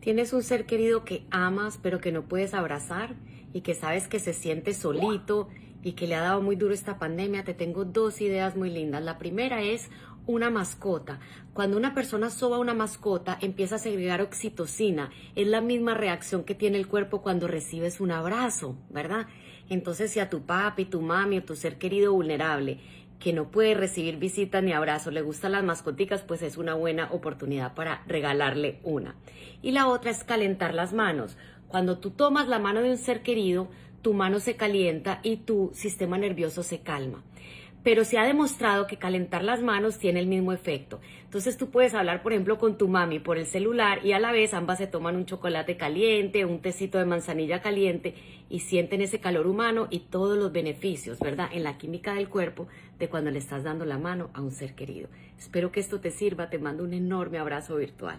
Tienes un ser querido que amas pero que no puedes abrazar y que sabes que se siente solito y que le ha dado muy duro esta pandemia. Te tengo dos ideas muy lindas. La primera es una mascota. Cuando una persona soba una mascota, empieza a segregar oxitocina. Es la misma reacción que tiene el cuerpo cuando recibes un abrazo, ¿verdad? Entonces, si a tu papi, tu mami o tu ser querido vulnerable que no puede recibir visita ni abrazo, le gustan las mascoticas, pues es una buena oportunidad para regalarle una. Y la otra es calentar las manos. Cuando tú tomas la mano de un ser querido, tu mano se calienta y tu sistema nervioso se calma pero se ha demostrado que calentar las manos tiene el mismo efecto. Entonces tú puedes hablar, por ejemplo, con tu mami por el celular y a la vez ambas se toman un chocolate caliente, un tecito de manzanilla caliente y sienten ese calor humano y todos los beneficios, ¿verdad? En la química del cuerpo de cuando le estás dando la mano a un ser querido. Espero que esto te sirva, te mando un enorme abrazo virtual.